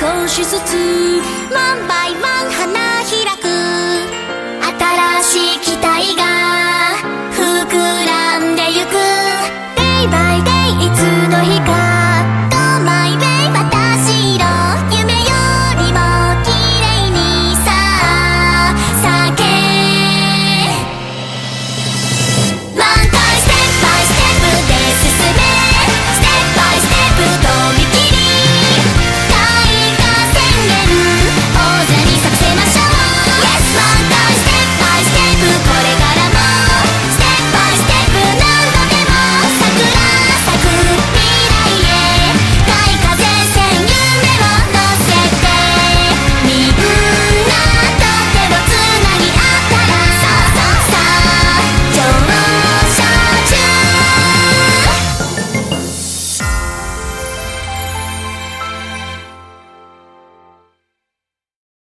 少しずつ万倍万花